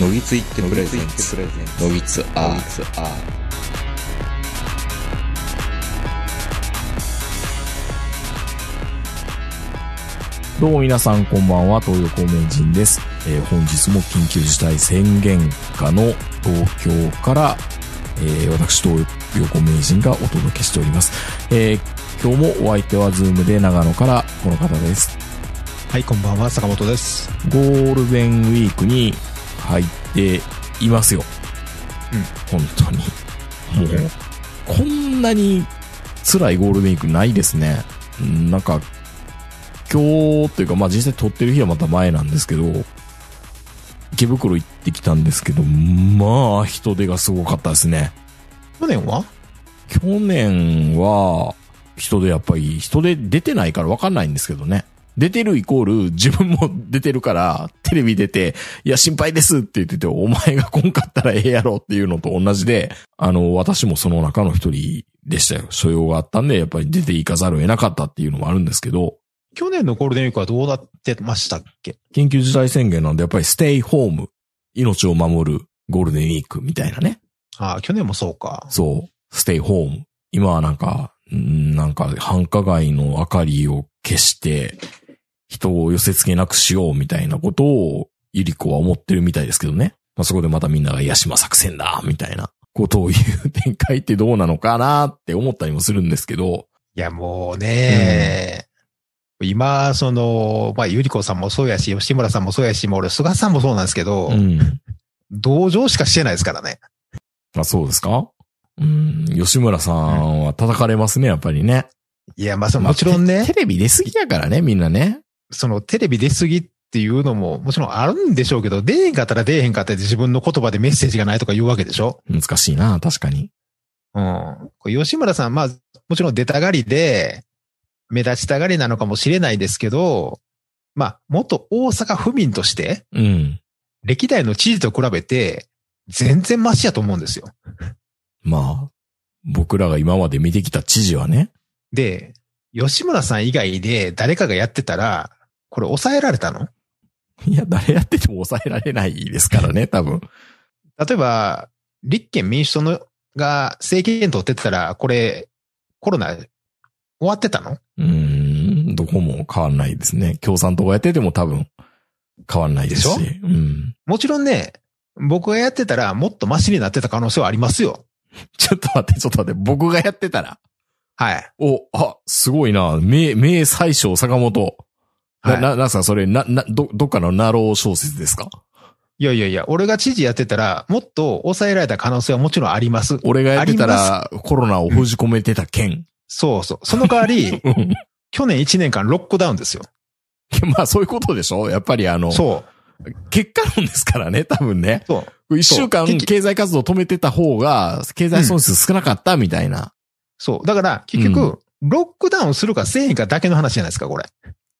のぎついってプレゼンツのぎつアーどうも皆さんこんばんは、東横名人です。えー本日も緊急事態宣言下の東京から、えー私東横名人がお届けしております。えー今日もお相手はズームで長野からこの方です。はい、こんばんは、坂本です。ゴールデンウィークに入っていますよ。本当に。もう、こんなに辛いゴールデンウィークないですね。うんなんか、今日というか、まあ実際撮ってる日はまた前なんですけど、池袋行ってきたんですけど、まあ人手がすごかったですね。去年は？去年は、人でやっぱり、人で出てないから分かんないんですけどね。出てるイコール、自分も出てるから、テレビ出て、いや、心配ですって言ってて、お前が来んかったらええやろっていうのと同じで、あの、私もその中の一人でしたよ。所要があったんで、やっぱり出ていかざるを得なかったっていうのもあるんですけど、去年のゴールデンウィークはどうなってましたっけ？緊急事態宣言なんで、やっぱりステイホーム、命を守るゴールデンウィークみたいなね。ああ、去年もそうか。そう、ステイホーム。今はなんか、うんなんか繁華街の明かりを消して、人を寄せ付けなくしようみたいなことを、ゆり子は思ってるみたいですけどね。まあ、そこでまたみんながヤシマ作戦だみたいなことを言う展開ってどうなのかなって思ったりもするんですけど、いや、もうね、今、その、まあ、ゆりこさんもそうやし、吉村さんもそうやし、もう俺、菅さんもそうなんですけど、うん。同情しかしてないですからね。あ、そうですか？うん、吉村さんは叩かれますね、やっぱりね。いや、まあ、そのもちろんねまあテ、テレビ出すぎやからね、みんなね。そのテレビ出過ぎっていうのも、もちろんあるんでしょうけど、出えへんかったら出えへんかったで自分の言葉でメッセージがないとか言うわけでしょ？難しいな、確かに。うん。吉村さん、まあ、もちろん出たがりで、目立ちたがりなのかもしれないですけど、まあ、元大阪府民として、うん。歴代の知事と比べて、全然マシやと思うんですよ。まあ、僕らが今まで見てきた知事はね。で、吉村さん以外で誰かがやってたら、これ抑えられたの？いや、誰やってても抑えられないですからね、多分。例えば、立憲民主党のが政権取ってたら、これ、コロナ終わってたの？うーん、どこも変わんないですね。共産党がやってても多分変わんないですし。でうん。もちろんね、僕がやってたらもっとマシになってた可能性はありますよ。ちょっと待って、ちょっと待って。僕がやってたら？はい。お、あ、すごいな。名、名最小坂本。な、はいな、なんすか、それ、な、な、ど、どっかのナロー小説ですか？いやいやいや、俺が知事やってたら、もっと抑えられた可能性はもちろんあります。俺がやってたあら、コロナを封じ込めてた件。そうそう。その代わり、うん。去年1年間ロックダウンですよ。まあ、そういうことでしょ？やっぱりあの、そう。結果論ですからね、多分ね。そう。一週間経済活動止めてた方が、経済損失少なかったみたいな。そう。だから、結局、ロックダウンするかせえへんかだけの話じゃないですか、これ。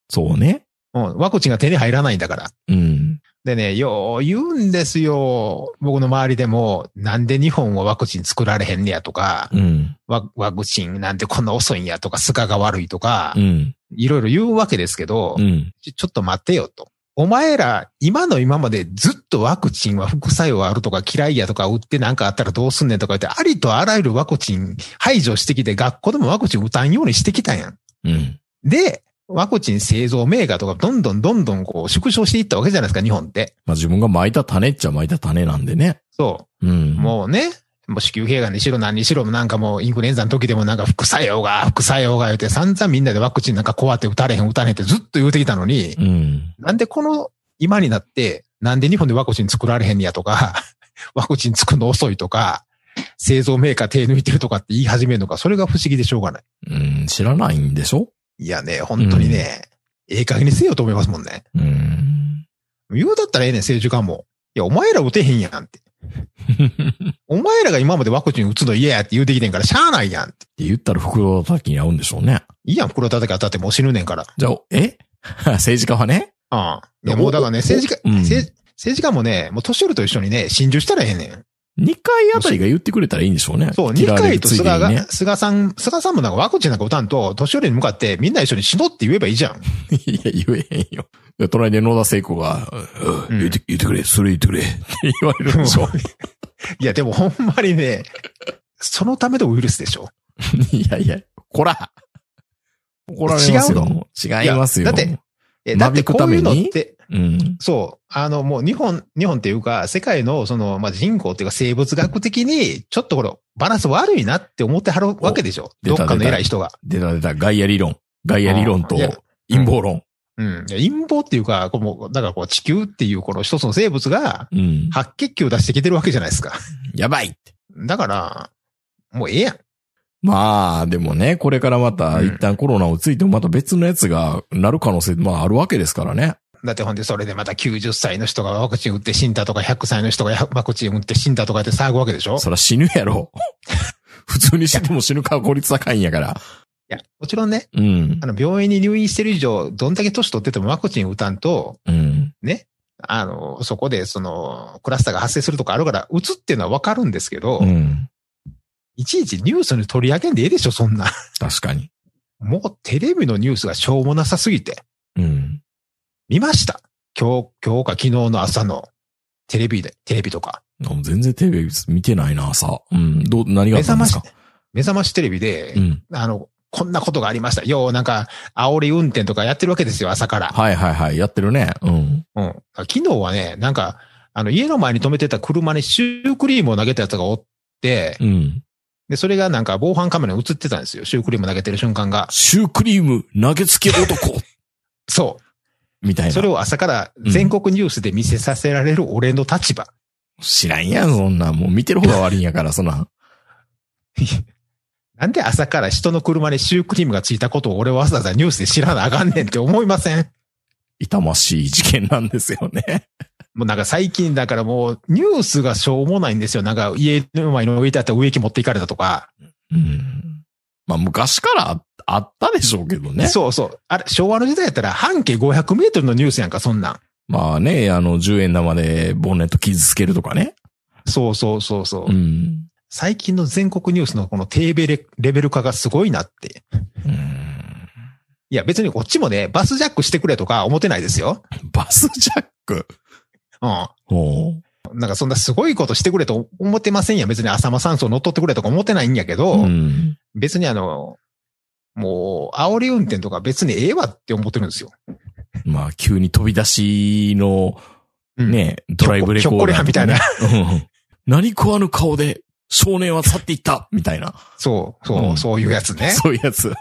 そうね。うん。ワクチンが手に入らないんだから。うん。でね、よう言うんですよ。僕の周りでも、なんで日本はワクチン作られへんねやとか、うん。ワワクチンなんでこんな遅いんやとか、スカが悪いとかう、ん。いろいろ言うわけですけど、うん。ちょちょっと待ってよと。お前ら、今の今までずっとワクチンは副作用あるとか嫌いやとか打ってなんかあったらどうすんねんとか言って、ありとあらゆるワクチン排除してきて学校でもワクチン打たんようにしてきたやん。うん。で、ワクチン製造メーカーとかどんどんどんどんこう縮小していったわけじゃないですか、日本って。まあ自分が巻いた種っちゃ巻いた種なんでね。そうう。ん。もうね、もう子宮頸がんにしろ何にしろなんかもうインフルエンザの時でもなんか副作用が、副作用が言って散々みんなでワクチンなんか怖って打たれへん打たれへんってずっと言うてきたのに、うん。なんでこの今になって、なんで日本でワクチン作られへんねやとか、ワクチン作るの遅いとか、製造メーカー手抜いてるとかって言い始めるのか、それが不思議でしょうがない。うん。知らないんでしょ？いやね、本当にね、ええ加減にせよと思いますもんね。うん。言うだったらええねん、政治家も。いや、お前ら打てへんやんって。お前らが今までワクチン打つの嫌やって言うてきてんから、しゃあないやんって。言ったら袋叩きに合うんでしょうね。いいやん、袋叩き当たってもう死ぬねんから。じゃあ、え？政治家はね？ああ。いや、もうだからね、お政治家、うん政政治家もね、もう年寄りと一緒にね、心中したらええねん。2回あたりが言ってくれたらいいんでしょうね。そう、2切られる回と菅ついでにねが、菅さん、菅さんもなんかワクチンなんか打たんと、年寄りに向かってみんな一緒に死のうって言えばいいじゃん。いや、言えへんよ。で隣で野田聖子が、ううん言って、言ってくれ、それ言ってくれ、って言われるでしょ。いや、でもほんまにね、そのためのウイルスでしょ。いやいや、こら。怒られますよ。違いますよ。だってえ、だってこういうのためにって、うん。そう、あのもう日本、日本っていうか、世界のその、まあ、人口っていうか生物学的に、ちょっとこれ、バランス悪いなって思ってはるわけでしょ。どっかの偉い人が。出た出た、ガイア理論。ガイア理論と陰謀論。うん。陰謀っていうか、こうだからこう地球っていうこの一つの生物が、うん。白血球を出してきてるわけじゃないですか。やばいだから、もうええやん。まあ、でもね、これからまたうん一旦コロナをついてもまた別のやつがなる可能性、まああるわけですからね。だってほんでそれでまた90歳の人がワクチン打って死んだとか、100歳の人が ワクチン打って死んだとかって騒ぐわけでしょ？そら死ぬやろ。普通に死んでも死ぬ確率高いんやから。いや、もちろんね、うんあ。の、病院に入院してる以上、どんだけ年取っててもワクチン打たんと、うん。あの、そこでその、クラスターが発生するとかあるから、打つっていうのはわかるんですけど、うん。いちいちニュースに取り上げんでええでしょ、そんな。確かに。もうテレビのニュースがしょうもなさすぎて。うん。見ました今日、今日か昨日の朝のテレビで、テレビとか。全然テレビ見てないな、朝。うん。どう、何があ目覚ましったんですか、目覚ましテレビで、うん。あの、こんなことがありました。よう、なんか、煽り運転とかやってるわけですよ、朝から。はいはいはい。やってるね。うん。うん。昨日はね、なんか、あの、家の前に止めてた車にシュークリームを投げたやつがおって、うん。で、それがなんか防犯カメラに映ってたんですよ。シュークリーム投げてる瞬間が。シュークリーム投げつけ男 そ。みたいうな。それを朝から全国ニュースで見せさせられる俺の立場。知らんやん、そんなん。もう見てる方が悪いんやから、そんなん。なんで朝から人の車にシュークリームがついたことを俺はわざわざニュースで知らなあかんねんって思いません？痛ましい事件なんですよね。もうなんか最近だからもうニュースがしょうもないんですよ。なんか家の前に置いてあった植木持っていかれたとか。うん。まあ昔からああったでしょうけどね。そうそう。あれ、昭和の時代やったら半径500メートルのニュースやんか、そんなん。まあね、あの、10円玉でボンネット傷つけるとかね。そうそうそうそう。うん。最近の全国ニュースのこの低レベレベル化がすごいなって。うん。いや別にこっちもね、バスジャックしてくれとか思ってないですよ。バスジャック？うん。なんかそんなすごいことしてくれと思ってませんや。別に浅間山荘乗っ取ってくれとか思ってないんやけど、うん。別にあの、もう、煽り運転とか別にええわって思ってるんですよ。まあ、急に飛び出しの、うん。ね、ドライブレコーダーとかね、ひょっこりみたいなうん。何食わぬ顔で少年は去っていったみたいな。そう、そう、うんそういうやつね。そういうやつ。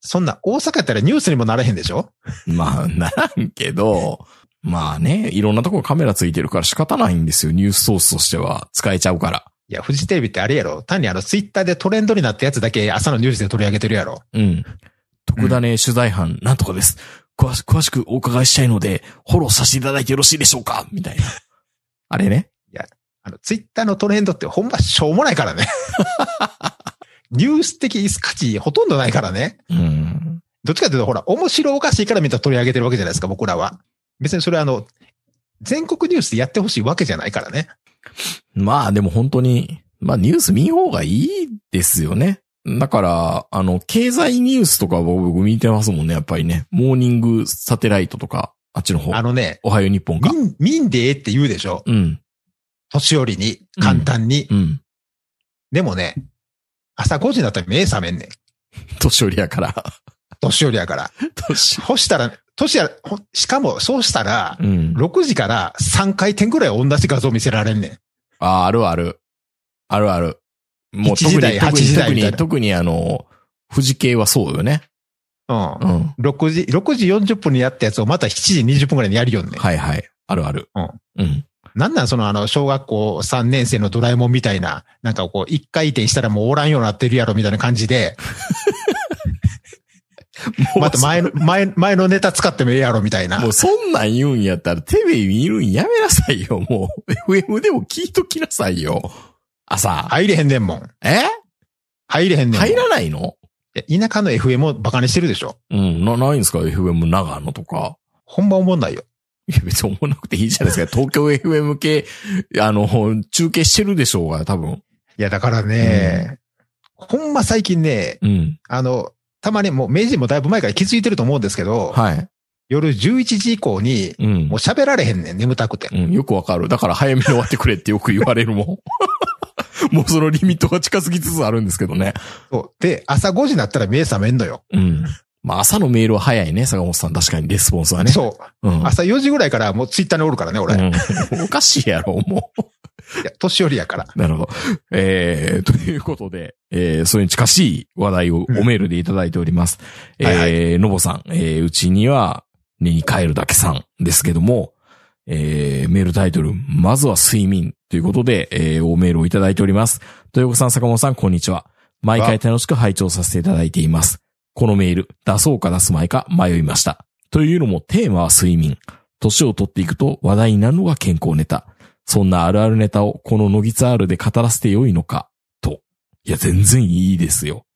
そんな大阪やったらニュースにもならへんでしょ？まあ、ならんけど、まあね、いろんなとこカメラついてるから仕方ないんですよ。ニュースソースとしては使えちゃうから。いや、フジテレビってあれやろ単にあの、ツイッターでトレンドになったやつだけ朝のニュースで取り上げてるやろうん。特ダネ取材班、なんとかです。詳し詳しくお伺いしたいので、フォローさせていただいてよろしいでしょうか？みたいな。あれね。あの、ツイッターのトレンドってほんましょうもないからね。ニュース的価値ほとんどないからね。うん。どっちかというと、ほら、面白おかしいからみんな取り上げてるわけじゃないですか、僕らは。別にそれはあの、全国ニュースでやってほしいわけじゃないからね。まあでも本当に、まあニュース見ん方がいいですよね。だから、あの、経済ニュースとか僕見てますもんね、やっぱりね。モーニングサテライトとか、あっちの方。あのね、おはよう日本か。民、民でええって言うでしょ？うん。年寄りに、簡単に。うん。でもね、朝5時になったら目覚めんねん。年寄りやから。年寄りやから。年。そしたら、年や、ほしかも、そうしたらう、ん。6時から3回転ぐらい同じ画像見せられんねん。あ、あるある。あるある。もう7時台特に、8時台特に、特にあの、富士系はそうよね。うん。うん。6時、6時40分にやったやつをまた7時20分ぐらいにやるよね。はいはい。あるある。うん。うん。なんなんそのあの、小学校3年生のドラえもんみたいな、なんかこう、一回転したらもうおらんようになってるやろみたいな感じで、また前の、前、前のネタ使ってもええやろみたいなも。うそんなん言うんやったらテレビ見るんやめなさいよ、もう。FM でも聞いときなさいよ。朝。入れへんねんもん。え？入れへんねんもん。入らないの？いや田舎の FM をバカにしてるでしょ。うん、な、ないんですか ?FM 長野とか。ほんま思んないよ。いや、別に思わなくていいじゃないですか。東京 FM 系、あの、中継してるでしょうが、多分。いや、だからね、ほんま最近ね、うん。あの、たまにもう明治もだいぶ前から気づいてると思うんですけど、はい。夜11時以降に、うんもう。喋られへんねん、眠たくて。うん、よくわかる。だから早めに終わってくれってよく言われるもん。もうそのリミットが近づきつつあるんですけどね。そう。で、朝5時になったら目覚めんのよ。うん。まあ朝のメールは早いね、坂本さん。確かにレスポンスはね。そう。う。ん。朝4時ぐらいからもうツイッターにおるからね、俺。いうん、おかしいやろ、もや、年寄りやから。う。なるほど。えー、ということで、えー、それに近しい話題をおメールでいただいております。うんはいはいえー、のぼさん、えー、うちには、寝に帰るだけさんですけども、えー、メールタイトル、まずは睡眠ということで、えー、おメールをいただいております。豊子さん、坂本さん、こんにちは。毎回楽しく拝聴させていただいています。このメール、出そうか出すまいか迷いました。というのもテーマは睡眠。年を取っていくと話題になるのが健康ネタ。そんなあるあるネタをこのノギツアールで語らせてよいのか、と。いや、全然いいですよ。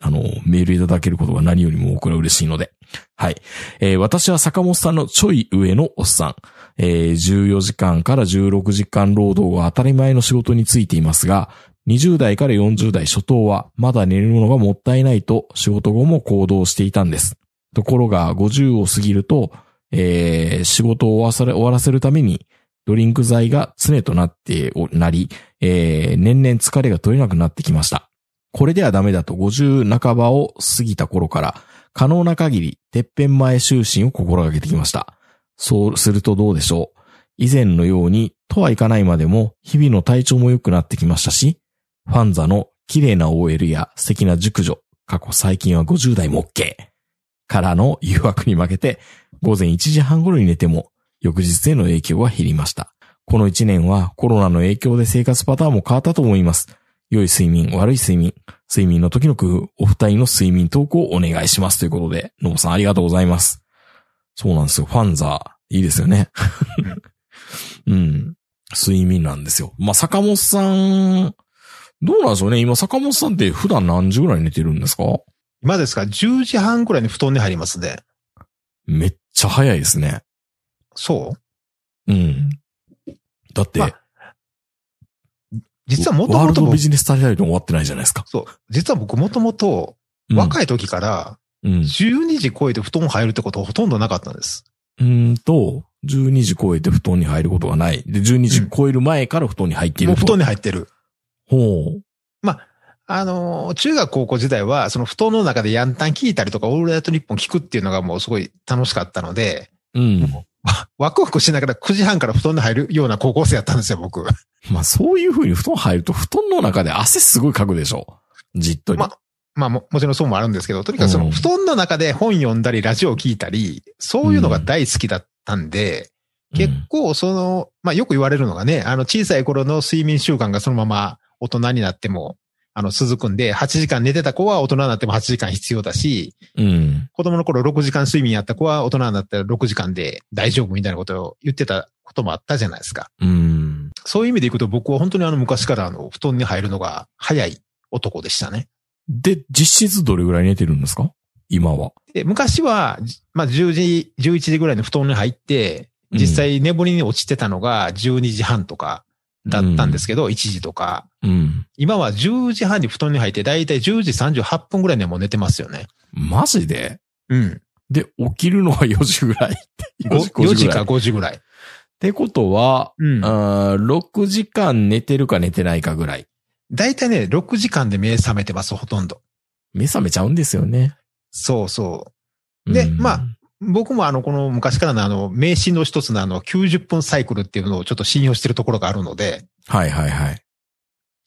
あの、メールいただけることが何よりも僕ら嬉しいので。はい。えー私は坂本さんのちょい上のおっさん。えー14時間から16時間労働が当たり前の仕事についていますが、20代から40代初頭はまだ寝るのがもったいないと仕事後も行動していたんです。ところが50を過ぎると、えー仕事を終わらせるためにドリンク剤が常となっておなり、えー年々疲れが取れなくなってきました。これではダメだと50半ばを過ぎた頃から、可能な限り、てっぺん前就寝を心がけてきました。そうするとどうでしょう。以前のように、とはいかないまでも、日々の体調も良くなってきましたし、ファンザの綺麗な OL や素敵な熟女、過去最近は50代も OK。からの誘惑に負けて、午前1時半頃に寝ても、翌日への影響は減りました。この1年はコロナの影響で生活パターンも変わったと思います。良い睡眠、悪い睡眠、睡眠の時の工夫、お二人の睡眠トークをお願いします。ということで、のぼさんありがとうございます。そうなんですよ。ファンザー、いいですよね。うん。睡眠なんですよ。まあ、坂本さん、どうなんでしょうね今、坂本さんって普段何時ぐらいに寝てるんですか？今ですか ?10 時半くらいに布団に入りますね。めっちゃ早いですね。そう？うん。だって、まあ実はもとワーもと僕ルドビジネスタイル終わってないじゃないですか。そう。実は僕もともとうん若い時からうん。12時超えて布団入るってことはほとんどなかったんです。うーんと、12時超えて布団に入ることがない。で、12時超える前から布団に入っているう布団に入ってる。ほう。あのー、中学高校時代は、その布団の中でヤンタン聞いたりとか、オールナイトニッポン聞くっていうのがもうすごい楽しかったので、うん。ワクワクしながら9時半から布団に入るような高校生やったんですよ、僕。まあ、そういう風に布団入ると、布団の中で汗すごいかくでしょ。じっとり。ままあも、もちろんそうもあるんですけど、とにかくそのうん布団の中で本読んだり、ラジオを聞いたり、そういうのが大好きだったんで、結構その、まあよく言われるのがね、あの小さい頃の睡眠習慣がそのまま大人になっても、あの続くんで、8時間寝てた子は大人になっても8時間必要だし、うん。うん。子供の頃6時間睡眠やった子は大人になったら6時間で大丈夫みたいなことを言ってたこともあったじゃないですか。うん。そういう意味でいくと僕は本当にあの昔からあの布団に入るのが早い男でしたね。で、実質どれぐらい寝てるんですか？今は。で、昔は、じまあ、10時、11時ぐらいに布団に入って、実際寝ぼりに落ちてたのが12時半とかだったんですけど、1時とか。うん。今は10時半に布団に入って、だいたい10時38分ぐらいにはもう寝てますよね。マジで？うん。で、起きるのは4時ぐらい？4, 4時かぐらい？っ5時ぐらい。てことは、うん。あー6時間寝てるか寝てないかぐらい。だいたいね、6時間で目覚めてます、ほとんど。目覚めちゃうんですよね。そうそう。でうんまあ僕もあの、この昔からのあの、迷信の一つのあの、90分サイクルっていうのをちょっと信用してるところがあるので、はいはいはい。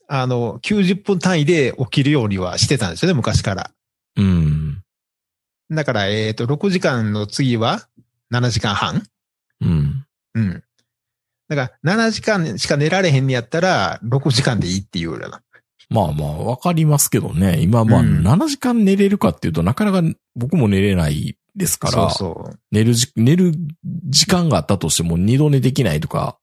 あの、90分単位で起きるようにはしてたんですよね、昔から。うん。だから、えっ、と、6時間の次は7時間半うん。うん。だから、7時間しか寝られへんにやったら、6時間でいいっていうような。まあまあ、わかりますけどね。今まあ、うん7時間寝れるかっていうと、なかなか僕も寝れないですから、そうそう。寝るじ、寝る時間があったとしても二度寝できないとか、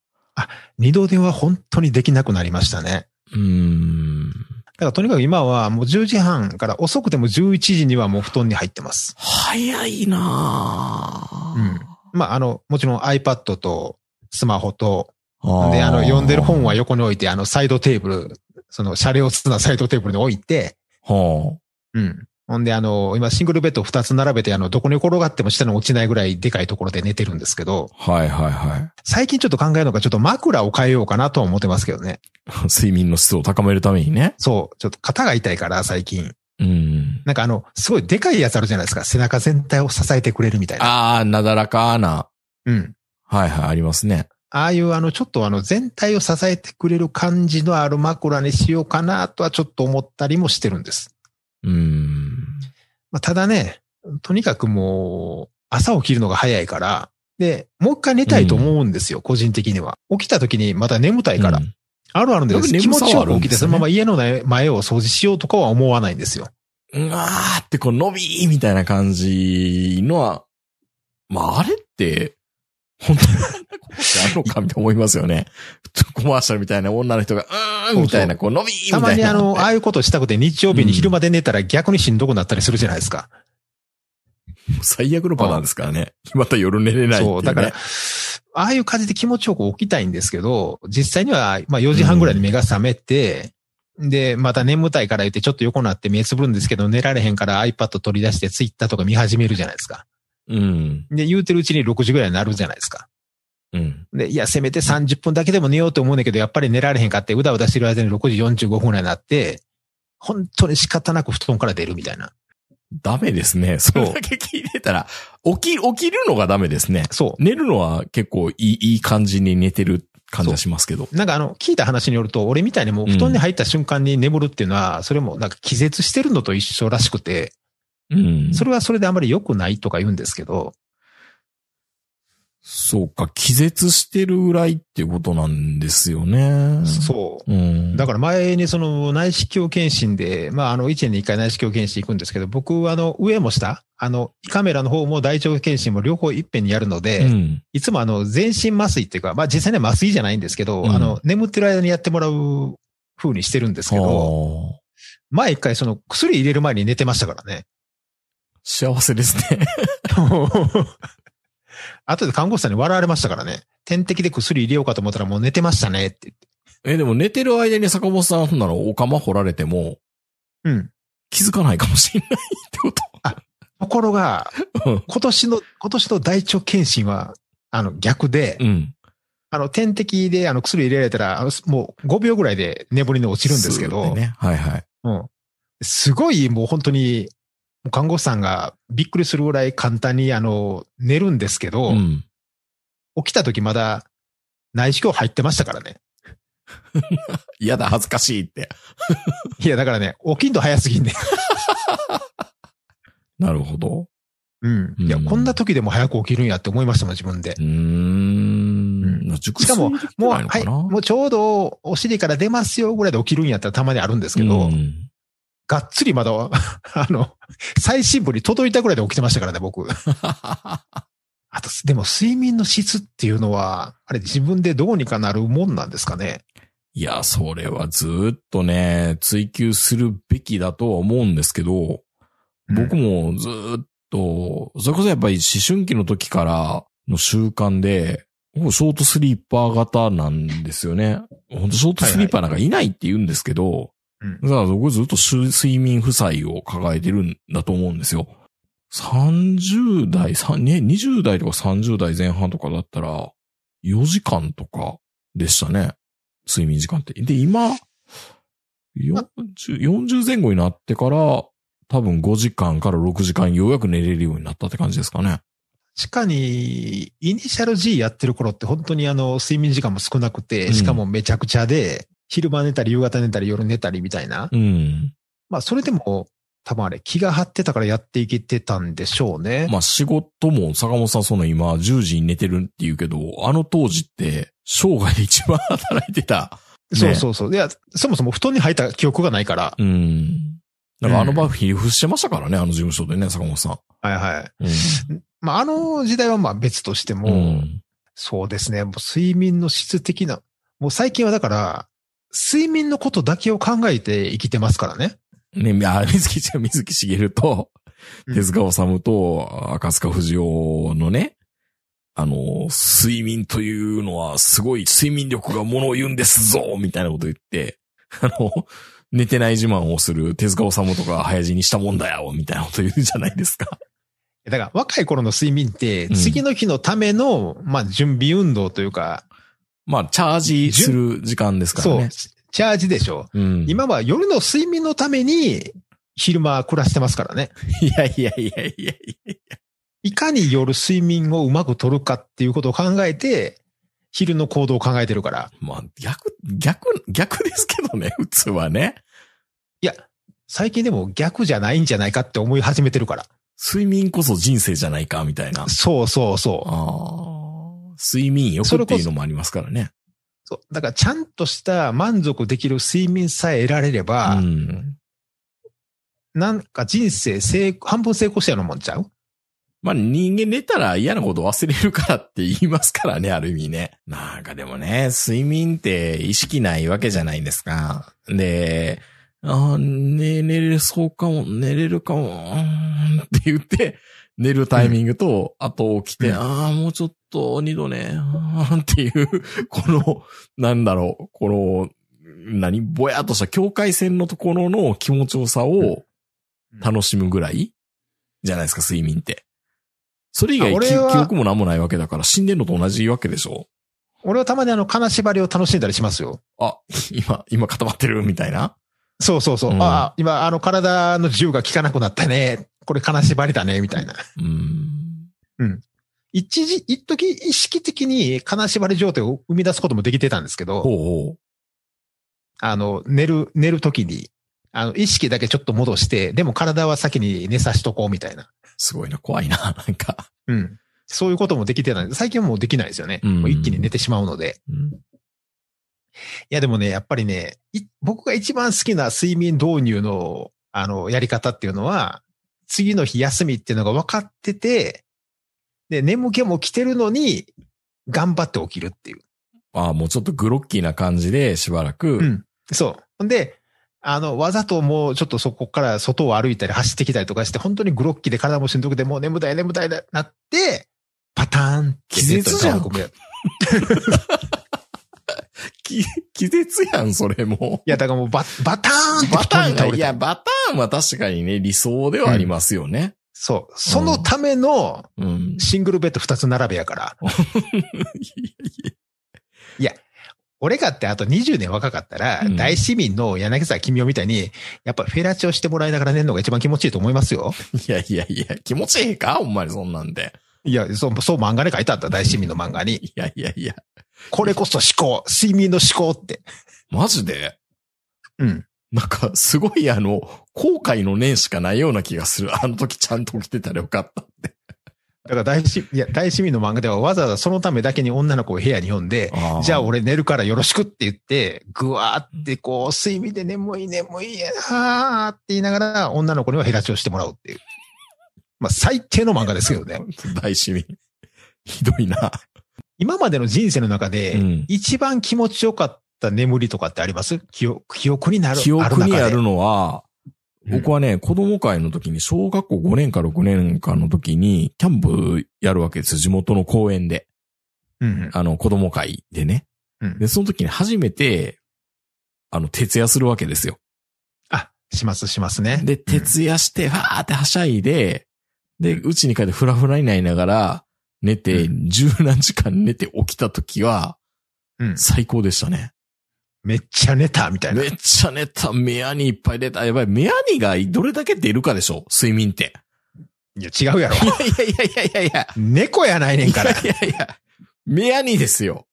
二度寝は本当にできなくなりましたね。うーん。だからとにかく今はもう10時半から遅くても11時にはもう布団に入ってます。早いなぁうんまあ、あの、もちろん iPad とスマホと、で、あの、読んでる本は横に置いて、あの、サイドテーブル、その、車両つなサイドテーブルに置いて、はうん。ほんで、あの、今、シングルベッド2つ並べて、あの、どこに転がっても下に落ちないぐらいでかいところで寝てるんですけど、あ。はいはいは最近ちょっと考えるのが、ちょっと枕を変えようかなとは思ってますけどね。い。睡眠の質を高めるためにね。そう、ちょっと肩が痛いから、最近。うん。なんかあの、すごいでかいやつあるじゃないですか。背中全体を支えてくれるみたいな。ああ、なだらかな。うん。はいはい、ありますね。ああいうあの、ちょっとあの、全体を支えてくれる感じのある枕にしようかなとはちょっと思ったりもしてるんです。うん。まあ、ただね、とにかくもう、朝起きるのが早いから、で、もう一回寝たいと思うんですよ、個人的には。起きた時にまた眠たいから。うんあるあるんです。やっぱ気持ちよく起きて、そのまま家のね前を掃除しようとかは思わないんですよ。うわーってこう伸びーみたいな感じのは、まああれって、本当にこんなことってあるのかって思いますよね。コマーシャルみたいな女の人が、うーんみたいな、こう伸びーみたいたな。まにあの、ああいうことしたくて日曜日に昼まで寝たら逆にしんどくなったりするじゃないですか。最悪のパターンですからね。また夜寝れないね。そう、だから、ああいう感じで気持ちよく起きたいんですけど、実際には、まあ4時半ぐらいに目が覚めて、で、また眠たいから言ってちょっと横になって目つぶるんですけど、寝られへんから iPad 取り出してツイッターとか見始めるじゃないですか。うん。で、言うてるうちに6時ぐらいになるじゃないですか。うん。で、いや、せめて30分だけでも寝ようと思うんだけど、やっぱり寝られへんかって、うだうだしてる間に6時45分ぐらいになって、本当に仕方なく布団から出るみたいな。ダメですね。それだけ聞いてたら、起き、起きるのがダメですね。そう。寝るのは結構いい、いい感じに寝てる感じはしますけど。なんかあの、聞いた話によると、俺みたいにもう布団に入った瞬間に眠るっていうのは、それもなんか気絶してるのと一緒らしくて、うん。それはそれであまり良くないとか言うんですけど、そうか、気絶してるぐらいっていうことなんですよね。そう。う。ん。だから前にその内視鏡検診で、まああの1年に1回内視鏡検診行くんですけど、僕はあの上も下、あの胃カメラの方も大腸検診も両方いっぺんにやるので、うん。いつもあの全身麻酔っていうか、まあ実際には麻酔じゃないんですけど、うんあの眠ってる間にやってもらう風にしてるんですけど、はあ前一回その薬入れる前に寝てましたからね。幸せですね。後で看護師さんに笑われましたからね。点滴で薬入れようかと思ったらもう寝てましたねって言って。え、でも寝てる間に坂本さんほんならお釜掘られてもうん。気づかないかもしれないってこと。ところが、うん今年の、今年の大腸検診は、あの逆で、うん。あの点滴であの薬入れられたら、もう5秒ぐらいで眠りに落ちるんですけど、ね。はいはい。うん。すごいもう本当に、看護師さんがびっくりするぐらい簡単にあの、寝るんですけど、うん。起きた時まだ内視鏡入ってましたからね。嫌だ、恥ずかしいって。いや、だからね、起きんと早すぎんね。なるほど。うん。いや、うんこんな時でも早く起きるんやって思いましたもん、自分でう。ーん。熟しかももう、はい、もうちょうどお尻から出ますよぐらいで起きるんやったらたまにあるんですけど、うんがっつりまだ、あの、最新部に届いたぐらいで起きてましたからね、僕。あと、でも睡眠の質っていうのは、あれ自分でどうにかなるもんなんですかね？いや、それはずーっとね、追求するべきだとは思うんですけど、僕もずーっと、それこそやっぱり思春期の時からの習慣で、もうショートスリーパー型なんですよね。本当ショートスリーパーなんかいないって言うんですけど、うんだから僕ずっと睡眠負債を抱えてるんだと思うんですよ。30代、さね、20代とか30代前半とかだったら、4時間とかでしたね。睡眠時間って。で、今、40, 40前後になってから、多分5時間から6時間ようやく寝れるようになったって感じですかね。確かに、イニシャル G やってる頃って本当にあの、睡眠時間も少なくうんて、しかもめちゃくちゃで、昼間寝たり夕方寝たり夜寝たりみたいな。うん。まあ、それでも、多分あれ、気が張ってたからやっていけてたんでしょうね。まあ仕事も坂本さんその今10時に寝てるって言うけど、あの当時って生涯で一番働いてた。そうそうそう。いや、そもそも布団に入った記憶がないから。うん。だからあの場フィリフしてましたからね、あの事務所でね、坂本さん。はいはい。うん。まあ、あの時代はまあ別としても、うんそうですね。もう睡眠の質的な、もう最近はだから、睡眠のことだけを考えて生きてますからね。ね、水木ちゃん、水木しげると、うん手塚治虫と赤塚不二夫のね、あの、睡眠というのはすごい睡眠力がものを言うんですぞみたいなこと言って、あの、寝てない自慢をする手塚治虫とか早死にしたもんだよみたいなこと言うじゃないですか。だから若い頃の睡眠って、うん次の日のための、まあ準備運動というか、まあ、チャージする時間ですからそうね。、チャージでしょ。うん。今は夜の睡眠のために、昼間暮らしてますからね。いやいやいやいやいや。いかに夜睡眠をうまく取るかっていうことを考えて、昼の行動を考えてるから。まあ、逆、逆、逆ですけどね、普通はね。いや、最近でも逆じゃないんじゃないかって思い始めてるから。睡眠こそ人生じゃないか、みたいな。そうそうそう。ああ。睡眠欲っていうのもありますからね。そう。だからちゃんとした満足できる睡眠さえ得られれば、うん。なんか人生成功半分成功したようなもんちゃう？まあ人間寝たら嫌なこと忘れるからって言いますからね、ある意味ね。なんかでもね、睡眠って意識ないわけじゃないですか。で、あーね、寝れそうかも、寝れるかも、って言って、寝るタイミングと、あと起きて、うんああ、もうちょっと二度ね、っていう、この、なんだろう、この、何？ぼやっとした境界線のところの気持ちよさを楽しむぐらいじゃないですか、睡眠って。それ以外記憶もなんもないわけだから死んでんのと同じわけでしょ？俺はたまにあの、金縛りを楽しんだりしますよ。あ、今、今固まってる？みたいな。そうそうそう。うんああ、今、あの、体の自由が効かなくなったね。これ金縛りだね、みたいな。うん。一時、一時意識的に金縛り状態を生み出すこともできてたんですけど、ほうほあの、寝る、寝る時に、あの、意識だけちょっと戻して、でも体は先に寝さしとこうみたいな。う。すごいな、怖いな、なんか。うん。そういうこともできてたんで、最近はもうできないですよね。うんもう一気に寝てしまうので。うんいやでもね、やっぱりね、い僕が一番好きな睡眠導入の、あの、やり方っていうのは、次の日休みっていうのが分かってて、で、眠気も来てるのに、頑張って起きるっていう。ああ、もうちょっとグロッキーな感じでしばらく。うん。そう。ほんで、あの、わざともうちょっとそこから外を歩いたり走ってきたりとかして、本当にグロッキーで体もしんどくて、もう眠たい眠たいななって、パターンって気絶じゃんベッドに倒れ込むやき 気絶やん、それもいや、だからもうババターンってバターンが、いや、バターンは確かにね、理想ではありますよね。そう。そのためのうん。シングルベッド二つ並べやから。俺がってあと20年若かったら、うん大市民の柳沢君夫みたいに、やっぱフェラチオしてもらいながら寝るのが一番気持ちいいと思いますよ。いやいやいや、気持ちいいか？ほんまにそんなんで。いや、そう、そう漫画で書いてあった、大市民の漫画に。いやいやいや。これこそ思考、睡眠の思考って。マジで？うん。なんか、すごいあの、後悔の念しかないような気がする。あの時ちゃんと起きてたらよかったって。だから大市、いや、大市民の漫画ではわざわざそのためだけに女の子を部屋に呼んで、じゃあ俺寝るからよろしくって言って、ぐわーってこう、睡眠で眠い眠いやなーって言いながら、女の子にはヘラチをしてもらうっていう。まあ最低の漫画ですけどね。大市民。ひどいな。今までの人生の中うで、ん。一番気持ちよかった眠りとかってあります？記憶記憶になる。記憶にあるの。のは、僕はね、子供会の時に、小学校5年か6年間の時に、キャンプやるわけですよ。地元の公園で。うん。あの、子供会でね。うんで、その時に初めて、あの、徹夜するわけですよ。あ、しますしますね。で、徹夜して、わーってはしゃいで、で、うちに帰ってフラフラになりながら、寝て、う十何時間寝て起きた時は、うん。うん最高でしたね。めっちゃ寝た、みたいなめ。っちゃ寝た、目やにいっぱい出た。やばい、目やにがどれだけ出るかでしょ？睡眠って。いや、違うやろ。いやいやいやいやいやいや。猫やないねんから。いいやいやいや。目やにですよ。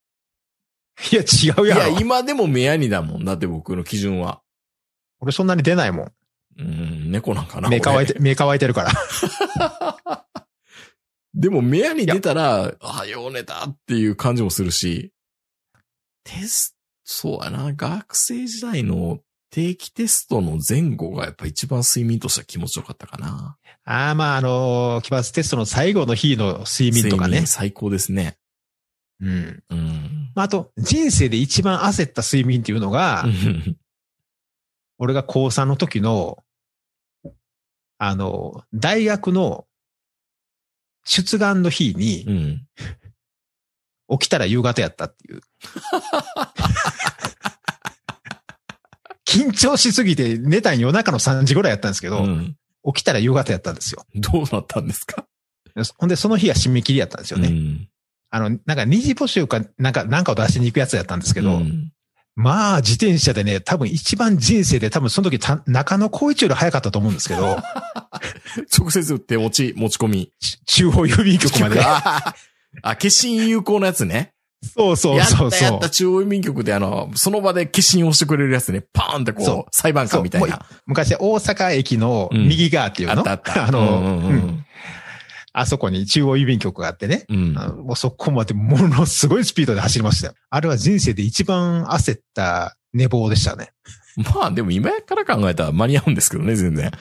や、違ういや、やろ。今でも目やにだもん。だって僕の基準は。俺そんなに出ないもん。うん、猫なんかな。目乾いて、俺目乾いてるから。でも目やに出たら、あ、よう寝たっていう感じもするし、テスト、そうやな、学生時代の定期テストの前後がやっぱ一番睡眠としては気持ちよかったかな。ああ、まあ、あのー、期末テストの最後の日の睡眠とかね。最高ですね。うん。うん。まああと、人生で一番焦った睡眠っていうのが、俺が高3の時の、あの、大学の出願の日に、うん。起きたら夕方やったっていう。緊張しすぎて寝たん夜中の3時ぐらいやったんですけど、うん。起きたら夕方やったんですよ。どうなったんですか？ほんで、その日は締め切りやったんですよね。うん。あの、なんか二次募集か、なんか、なんかを出しに行くやつやったんですけど、うんまあ、自転車でね、多分一番人生で多分その時た中野光一より早かったと思うんですけど、直接手持ち、持ち込み。ち中央郵便局まで。あ、あ決心有効なやつね。そうそうやそうそうったやった。中央郵便局であの、その場で決心をしてくれるやつね。パーンってこう、裁判官みたいな。昔大阪駅の右側っていうの、あったあった。あの、うんうんううんんあそこに中央郵便局があってね。うん。もうそこまでものすごいスピードで走りましたよ。あれは人生で一番焦った寝坊でしたね。まあでも今から考えたら間に合うんですけどね、全然。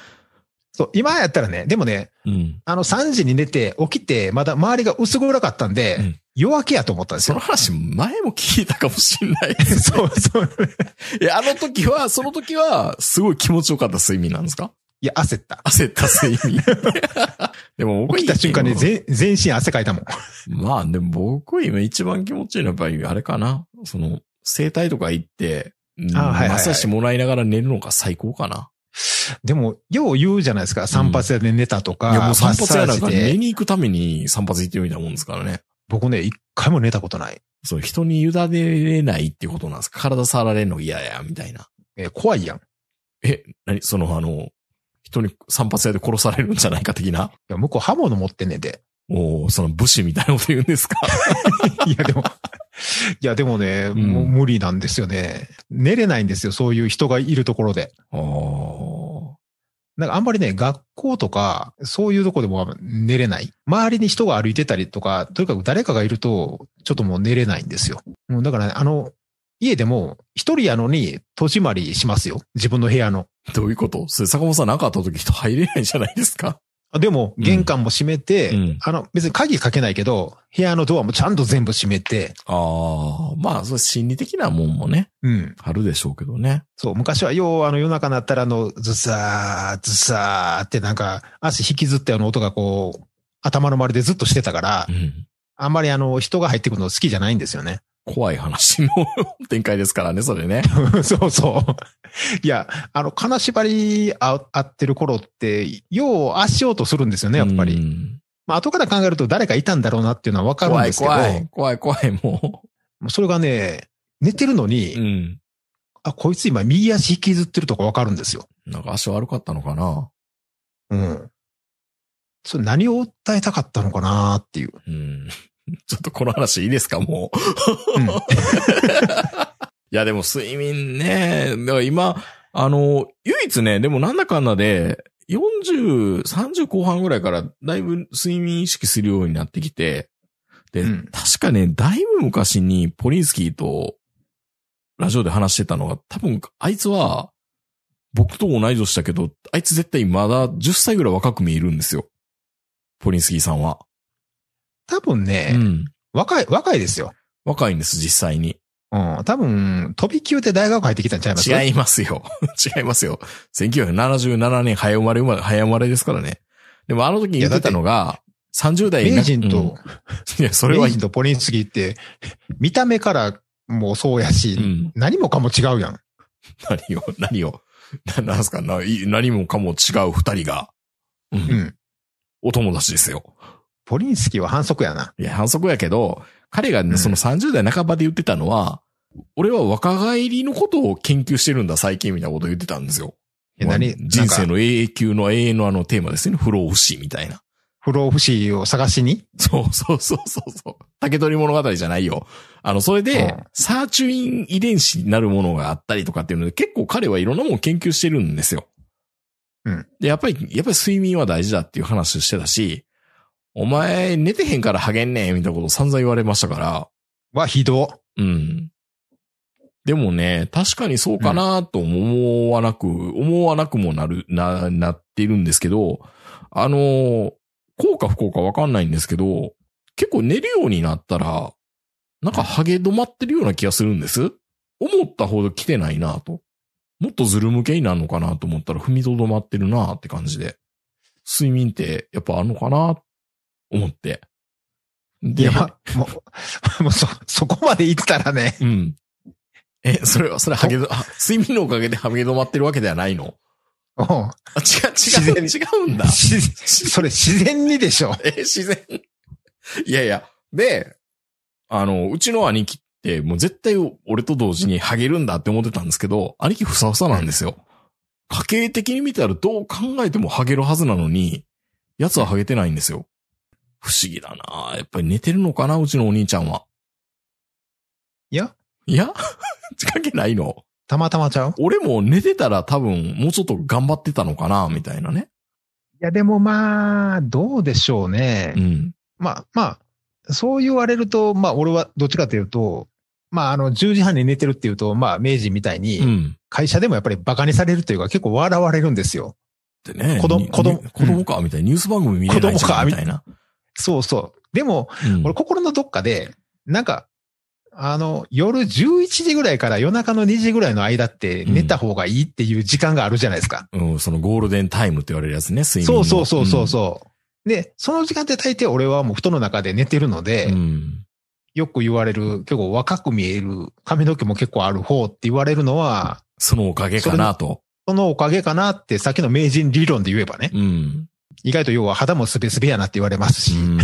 そう、今やったらね、でもね、うん。あの3時に寝て起きて、まだ周りが薄暗かったんで、うん夜明けやと思ったんですそのよ。話前も聞いたかもしれないです。そうそう。いや、あの時は、その時は、すごい気持ちよかった睡眠なんですか？いや、焦った。焦った睡眠。でも僕起きた瞬間に全全身汗かいたもん。まあでも僕今一番気持ちいいのはやっぱりあれかな。その、整体とか行って、マッサージしてもらいながら寝るのが最高かな。でも、よう言うじゃないですか。散髪屋で寝たとか。いやもう散髪屋なんか寝に行くために散髪行ってるみたもんですからね。僕ね、一回も寝たことない。そう、人に委ねれないっていうことなんですか体触られるの嫌や、みたいな。えー怖いやん。いえ、何？そのあの、人に散髪屋で殺されるんじゃないか的な。や、向こう刃物持ってんねんで。おーその武士みたいなこと言うんですか？いや、でも、いや、でもね、んもう無理なんですよね。寝れないんですよ。そういう人がいるところで。なんかあんまりね、学校とか、そういうとこでも寝れない。周りに人が歩いてたりとか、とにかく誰かがいると、ちょっともう寝れないんですよ。もうだからね、あの、家でも、一人やのに、戸締まりしますよ。自分の部屋の。どういうこと？それ坂本さんなんかあった時人入れないんじゃないですかあでも、玄関も閉めて、うんあの、別に鍵かけないけど、部屋のドアもちゃんと全部閉めて、ああ、まあ、それ心理的なもんもね、うん。あるでしょうけどね。そう、昔はよう、あの、夜中になったら、あの、ズサー、ズサーってなんか、足引きずったような音がこう、頭の周りでずっとしてたからう、ん。あんまりあの、人が入ってくるの好きじゃないんですよね。怖い話の展開ですからね、それね。そうそう。いや、あの、金縛りあ合ってる頃って、よう足音するんですよね、やっぱり。うんまあ、後から考えると誰かいたんだろうなっていうのはわかるんですけど、怖い、怖い怖い、ももうそれがね、寝てるのに、う。うん。あ、こいつ今右足引きずってるとかわかるんですよ。なんか足悪かったのかなうん。それ何を訴えたかったのかなっていう。うん。ちょっとこの話いいですか、もう。うん。いや、でも睡眠ね、今、あの、唯一ね、でもなんだかんだで、40、30後半ぐらいからだいぶ睡眠意識するようになってきて、で、うん確かね、だいぶ昔にポリンスキーとラジオで話してたのが、多分あいつは僕と同い年だけど、あいつ絶対まだ10歳ぐらい若く見えるんですよ。ポリンスキーさんは。多分ね、うん。若い、若いですよ。若いんです、実際に。うん。多分、飛び級で大学入ってきたんちゃいます？違いますよ。違いますよ。1977年早生まれ生まれ、早生まれですからね。でもあの時に言ってたのが、30代名人と、うん いや、それは名、人とポリンスキーって、見た目からもそうやし、うん。何もかも違うやん。何を、何を、ななんすか？ない何もかも違う二人が、うんうん。お友達ですよ。ポリンスキーは反則やな。いや、反則やけど、彼がね、うんその30代半ばで言ってたのは、俺は若返りのことを研究してるんだ、最近みたいなことを言ってたんですよ。え何人生の永久の永遠のあのテーマですね。不老不死みたいな。不老不死を探しに？そうそうそうそうそう。竹取物語じゃないよ。あの、それで、うんサーチュイン遺伝子になるものがあったりとかっていうので、結構彼はいろんなものを研究してるんですよ。うん。で、やっぱり、やっぱり睡眠は大事だっていう話をしてたし、お前寝てへんからハゲんねんみたいなことを散々言われましたから、はひど。うん。でもね、確かにそうかなとも思わなく、思わなくもなる、な、なっているんですけど、あの、効果不効かわかんないんですけど、結構寝るようになったら、なんかハゲ止まってるような気がするんです思ったほど来てないなと。もっとズル向けになるのかなと思ったら踏みとどまってるなって感じで。睡眠ってやっぱあるのかな思って。いでや、ま、もう、もうそ、そこまで行ったらね、うん。え、それは、それ、ハゲど、あ睡眠のおかげでハゲ止まってるわけではないの？うんあ、違う、違う、違うんだ。自それ自然にでしょ。え、自然。いやいや。で、あの、うちの兄貴って、もう絶対俺と同時にハゲるんだって思ってたんですけど、兄貴ふさふさなんですよ。家計的に見たらどう考えてもハゲるはずなのに、奴はハゲてないんですよ。不思議だなやっぱり寝てるのかなうちのお兄ちゃんは。いや、いや？関係ないの？たまたまちゃう？俺も寝てたら多分もうちょっと頑張ってたのかなみたいなね。いや、でもまあ、どうでしょうね。うん。まあ、まあ、そう言われると、まあ、俺はどっちかというと、まあ、あの、10時半に寝てるっていうと、まあ、明治みたいに、うん。会社でもやっぱり馬鹿にされるというか、結構笑われるんですよ。でね。子供に子供に子供か、みたいな。ニュース番組見れないじゃんみたいな。そうそう。でも、うん俺心のどっかで、なんか、あの、夜11時ぐらいから夜中の2時ぐらいの間って寝た方がいいっていう時間があるじゃないですか。うん、そのゴールデンタイムって言われるやつね、睡眠の。そうそうそうそうそう。で、その時間って大抵俺はもう布団の中で寝てるので、うん。うん。よく言われる、結構若く見える、髪の毛も結構ある方って言われるのは、そのおかげかなと。そのおかげかなって、さっきの名人理論で言えばね、うん。意外と要は肌もスベスベやなって言われますし、うん。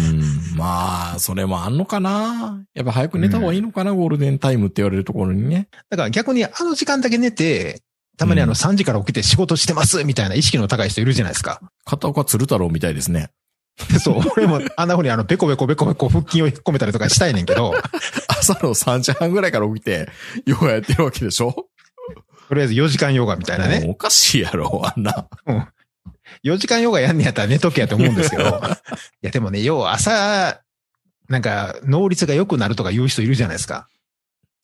まあ、それもあんのかなやっぱ早く寝た方がいいのかな、ゴールデンタイムって言われるところにね。だから逆にあの時間だけ寝て、たまにあうんの3時から起きて仕事してますみたいな意識の高い人いるじゃないですか。片岡鶴太郎みたいですね。そう、俺もあんな風にあの、ベコベコベコベコ腹筋を引っ込めたりとかしたいねんけど、朝の3時半ぐらいから起きて、ヨガやってるわけでしょ？とりあえず4時間ヨガみたいなね。おかしいやろ、あんな。4時間ヨガやんねやったら寝とけやと思うんですけど。いや、でもね、要は朝、なんか、能率が良くなるとか言う人いるじゃないですか。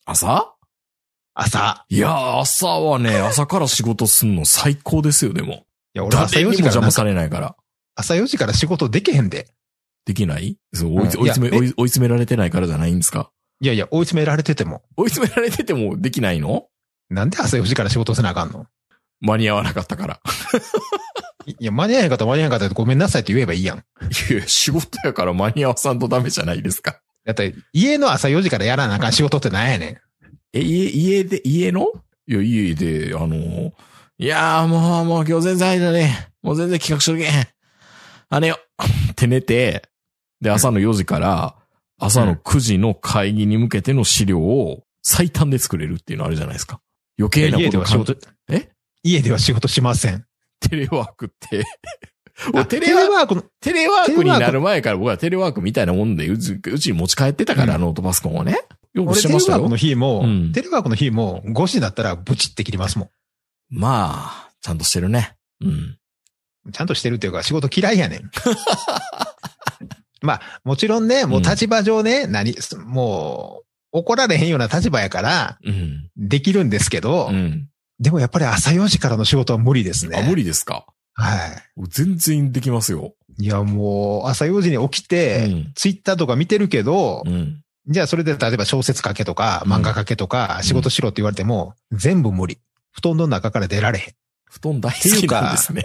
朝？朝。いやー、朝はね、朝から仕事すんの最高ですよ、でも。いや、俺朝4誰にも時から邪魔されないから。朝4時から仕事できへんで。できない？そう追い詰め、追い詰められてないからじゃないんですか？いやいや、追い詰められてても。追い詰められててもできないの？なんで朝4時から仕事せなあかんの？間に合わなかったから。いいや、間に合わへんかったら間に合わへんかったらごめんなさいって言えばいいやん。いや、仕事やから間に合わさんとダメじゃないですか。だって、家の朝4時からやらなあかん仕事ってなんやねん。え、家、家で、家の？いや、家で、あの、いやーもう、もう今日全然入だね。もう全然企画しとけへん。あれよ。って寝て、で、朝の4時から、朝の9時の会議に向けての資料を最短で作れるっていうのあるじゃないですか。余計なこ家では仕事、え？家では仕事しません。テレワークって。テレワーク、テレワークになる前から僕はテレワークみたいなもんで、うちうちに持ち帰ってたから、ノートパソコンをね。よくしてましたよワークの。日も、うんテレワークの日も5時だったらブチって切りますもまあ、ちゃんとしてるね。うん。ん。ちゃんとしてるっていうか仕事嫌いやねん。まあ、もちろんね、もう立場上ね、何、もう、怒られへんような立場やから、うん。できるんですけど、うん。でもやっぱり朝4時からの仕事は無理ですね。あ、無理ですか？は全然できますよ。い。いや、もう、朝4時に起きうて、ん。ツイッターとか見てるけど、うん。じゃあそれで例えば小説書けとか、うん漫画書けとか、仕事しろって言われても、全部無理。布団の中から出られへん。布団大好きなんですね。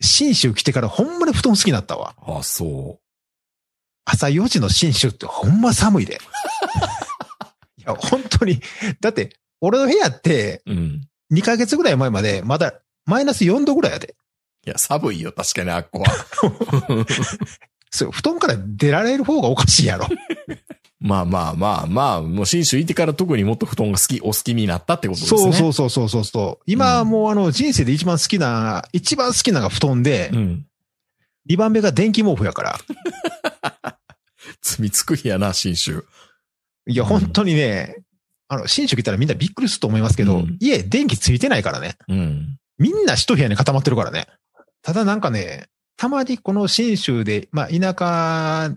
新州来てからほんまに布団好きになったわ。あ、そ朝4時の新州ってほんま寒いで。いや、本当に。だって、俺の部屋ってう。うん。2ヶ月ぐらい前までまだマイナス4度ぐらいやで。いや、寒いよ、確かにあっこは。そう、布団から出られる方がおかしいやろ。まあまあまあまあ、もう新州行ってから特にもっと布団が好き、お好きになったってことですね。そうそうそうそうそうそう。今はもうあの人生で一番好きな、一番好きなのが布団で、うん。2番目が電気毛布やから。罪作りやな、新州。いや、うん本当にね、あの、新宿来たらみんなびっくりすると思いますけど、うん家電気ついてないからね。うん。みんな一部屋に固まってるからね。ただなんかね、たまにこの新州で、まあ田舎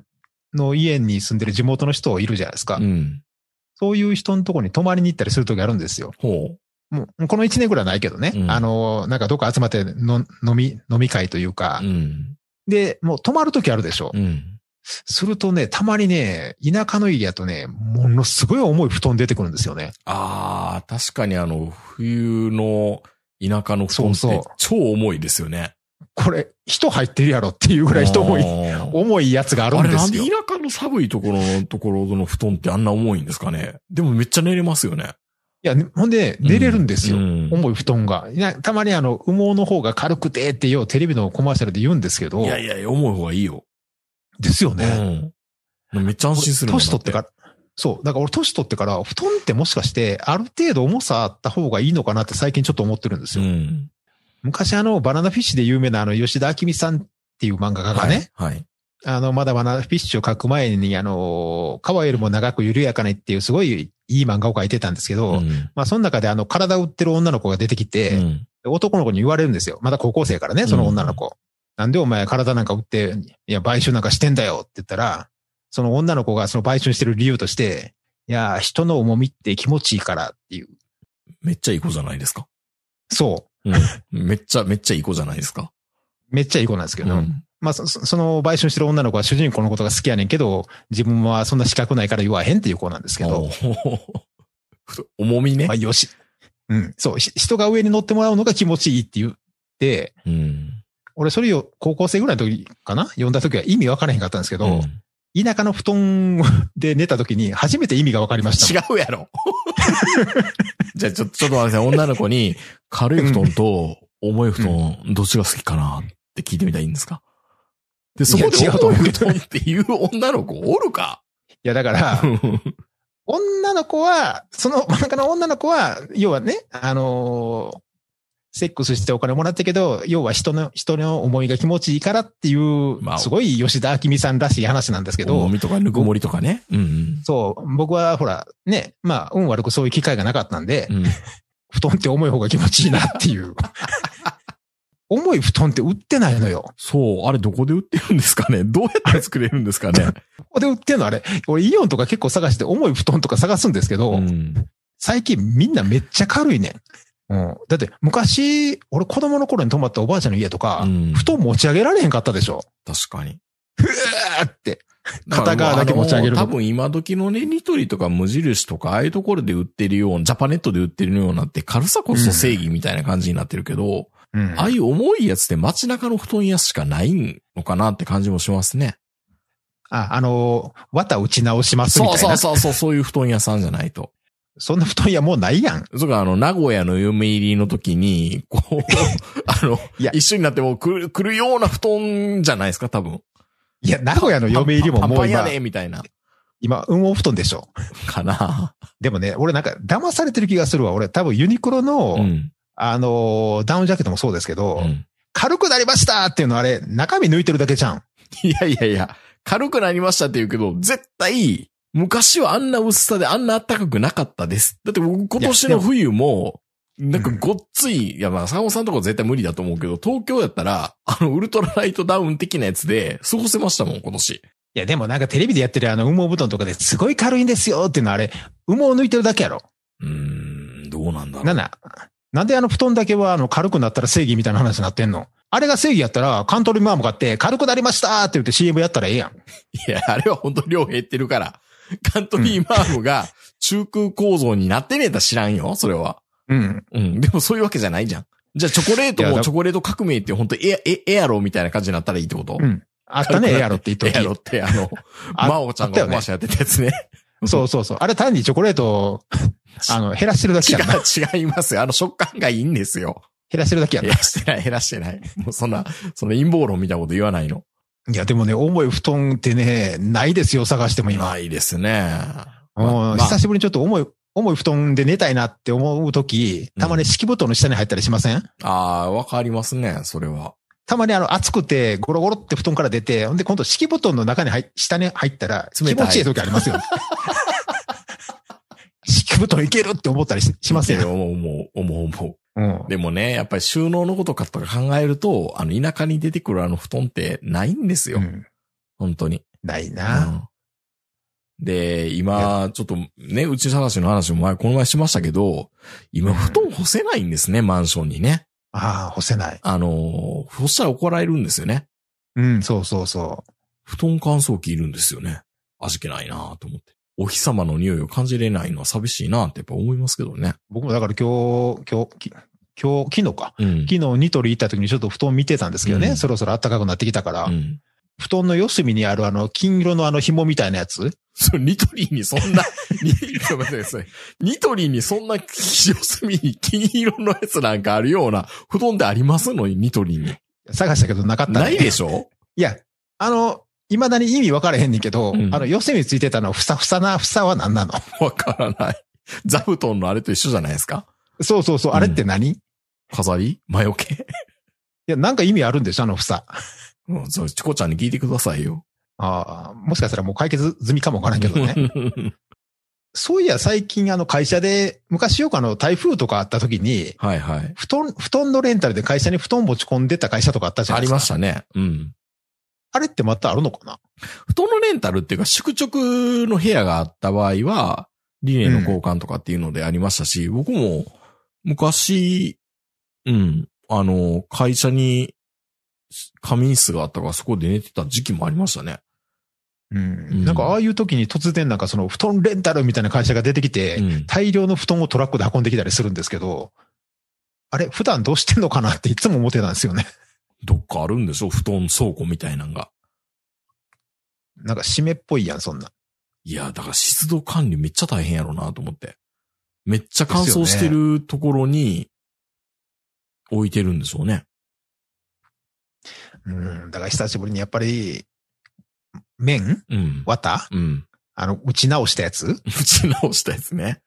の家に住んでる地元の人いるじゃないですか。うん。そういう人のとこに泊まりに行ったりするときあるんですよ。ほもう、この1年ぐらいはないけどね。うんあの、なんかどっか集まっての飲み、飲み会というかう。う。ん。で、もう泊まるときあるでしょ。うん。するとね、たまにね、田舎の家やとね、ものすごい重い布団出てくるんですよね。ああ、確かにあの、冬の田舎の布団って超重いですよね。これ、人入ってるやろっていうぐらい人重い、重いやつがあるあれんですよ。なんで田舎の寒いところのところの布団ってあんな重いんですかねでもめっちゃ寝れますよね。いや、ほんで、寝れるんですよ。うん重い布団が。たまにあの、羽毛の方が軽くてってようテレビのコマーシャルで言うんですけど。いやいや、重い方がいいよ。ですよね。うん。めっちゃ安心する年取ってから、そう。だから俺年取ってから、布団ってもしかして、ある程度重さあった方がいいのかなって最近ちょっと思ってるんですよ。うん。昔あの、バナナフィッシュで有名なあの、吉田明美さんっていう漫画家がね、はい。はい。あの、まだバナナフィッシュを書く前に、あの、川よりも長く緩やかにっていうすごいいい漫画を書いてたんですけど、うんまあその中であの、体を売ってる女の子が出てきて、うん男の子に言われるんですよ。まだ高校生からね、その女の子。なんでお前体なんか売って、いや、買収なんかしてんだよって言ったら、その女の子がその買収してる理由として、いや、人の重みって気持ちいいからっていう。めっちゃいい子じゃないですか？そうん。めっちゃ、めっちゃいい子じゃないですか？う。めっちゃいい子なんですけど、うん。まあそ、そその買収してる女の子は主人公のことが好きやねんけど、自分はそんな資格ないから言わへんっていう子なんですけど、重みねまあ。よし。うん。そう。ひ人が上に乗ってもらうのが気持ちいいって言って、うん。俺それを高校生ぐらいの時かな？読んだ時は意味わからへんかったんですけど、うん田舎の布団で寝た時に初めて意味がわかりました。違うやろ。じゃあちょ、ちょっと待ってください。女の子に、軽い布団と重い布団、どっちが好きかなって聞いてみたらいいんですか？で、そこでいや違うと重い布団っていう女の子おるか？いや、だから、女の子は、その真ん中の女の子は、要はね、あのーセックスしてお金もらったけど、要は人の、人の思いが気持ちいいからっていうまあ、すごい吉田明美さんらしい話なんですけど、重みとかぬくもりとかね。うんそう、僕はほら、ね、まあ、運悪くそういう機会がなかったんで、うん。うん。布団って重い方が気持ちいいなっていう。重い布団って売ってないのよ。そう、あれどこで売ってるんですかね？どうやって作れるんですかね？ここで売ってんの？あれ。俺イオンとか結構探して重い布団とか探すんですけど、うん。最近みんなめっちゃ軽いねん。うん。だって昔、俺子供の頃に泊まったおばあちゃんの家とか、うん布団持ち上げられへんかったでしょ。確かに。ふーって。片側だけ持ち上げるの多分今時のね、ニトリとか無印とか、ああいうところで売ってるような、ジャパネットで売ってるようなって軽さこそ正義みたいな感じになってるけど、うん。ああいう重いやつって街中の布団屋しかないのかなって感じもしますね。あ、あのー、綿打ち直しますみたそいうな。そうそうそう、そういう布団屋さんじゃないと。そんな布団屋もうないやん。それからあの、名古屋の嫁入りの時に、こう、あのいや、一緒になってもう来る、来るような布団じゃないですか、多分。いや、名古屋の嫁入りももう今、パンパンやねみたいな。今、羽毛布団でしょ。かな。でもね、俺なんか騙されてる気がするわ。俺多分ユニクロの、うん。あのー、ダウンジャケットもそうですけど、うん軽くなりましたっていうのはあれ、中身抜いてるだけじゃん。いやいやいや、軽くなりましたって言うけど、絶対、昔はあんな薄さであんな暖かくなかったです。だって僕今年の冬も、なんかごっつい、いやまあ、坂本さんとこ絶対無理だと思うけど、東京やったら、あの、ウルトラライトダウン的なやつで過ごせましたもん、今年。いや、でもなんかテレビでやってるあの羽毛布団とかですごい軽いんですよっていうのはあれ、羽毛抜いてるだけやろ。うーん、どうなんだろう。なんだ、なんであの布団だけはあの軽くなったら正義みたいな話になってんの？あれが正義やったら、カントリーマーム買って軽くなりましたって言って CM やったらええやん。いや、あれは本当量減ってるから。カントリーマームが中空構造になってねえと知らんよ、それは。うん。うん。でもそういうわけじゃないじゃん。じゃあチョコレートもチョコレート革命って本当エア、エエアロみたいな感じになったらいいってこと？うん。あったね、エアロって言っときエア。ロってあの、あマオちゃんがおましやってたやつね。そうそうそう。あれ単にチョコレートを、あの、減らしてるだけ違やんな。う、違いますよ。あの食感がいいんですよ。減らしてるだけやんな。減らしてない、減らしてない。もうそんな、その陰謀論みたいなこと言わないの。いや、でもね、重い布団ってね、ないですよ、探しても今。ないですね。うんまあ久しぶりにちょっと重い、重い布団で寝たいなって思うとき、たまに敷布団の下に入ったりしません、ああ、わかりますね、それは。たまにあの、暑くて、ゴロゴロって布団から出て、ほんで今度敷布団の中に入、下に入ったら、気持ちいい時ありますよ、ね。敷布団いけるって思ったりししますよ。思う、思う、思う、思う。うん。でもね、やっぱり収納のことかとか考えると、あの、田舎に出てくるあの布団ってないんですよ。うん本当に。ないな、うんで、今、ちょっとね、うち探しの話も前、この前しましたけど、今、うん布団干せないんですね、マンションにね。ああ、干せない。あの、干したら怒られるんですよね。うん、そうそうそ布団乾燥機いるんですよね。味気ないなと思って。お日様の匂いを感じれないのは寂しいなってやっぱ思いますけどね。う。僕もだから今日、今日、き今日、昨日か。うん。昨日ニトリ行った時にちょっと布団見てたんですけどね。うんそろそろ暖かくなってきたから。うん。布団の四隅にあるあの、金色のあの紐みたいなやつ。それニトリにそんな、に、ちょっと待ってください。ニトリにそんな、四隅に金色のやつなんかあるような布団でありますの？に、ニトリに。探したけどなかった、ね。ないでしょ？いや、あの、未だに意味分からへんねんけど、うんあの、四隅ついてたのふさふさなふさは何なの？わからない。座布団のあれと一緒じゃないですか？そうそうそう、あれって何、い飾り？魔除け？や、なんか意味あるんでしょあのふさ。うん、そう、チコちゃんに聞いてくださいよ。ああ、もしかしたらもう解決済みかもわからんけどね。そういや、最近あの会社で、昔よくあの台風とかあった時に、はいはい。布団、布団のレンタルで会社に布団持ち込んでた会社とかあったじゃなありいですか。ましたね。うん。あれってまたあるのかな？布団のレンタルっていうか、宿直の部屋があった場合は、リネンの交換とかっていうのでありましたし、僕も昔、うん、あの、会社に仮眠室があったからそこで寝てた時期もありましたね。うん。うんなんかああいう時に突然なんかその布団レンタルみたいな会社が出てきて、うん。大量の布団をトラックで運んできたりするんですけど、あれ普段どうしてんのかなっていつも思ってたんですよね。どっかあるんでしょ？布団倉庫みたいなのが。なんか湿っぽいやん、そんな。いや、だから湿度管理めっちゃ大変やろうなと思って。めっちゃ乾燥してるところに置いてるんでしょうね。うん。だから久しぶりにやっぱり、麺？うん。綿？うん。あの、打ち直したやつ？打ち直したやつね。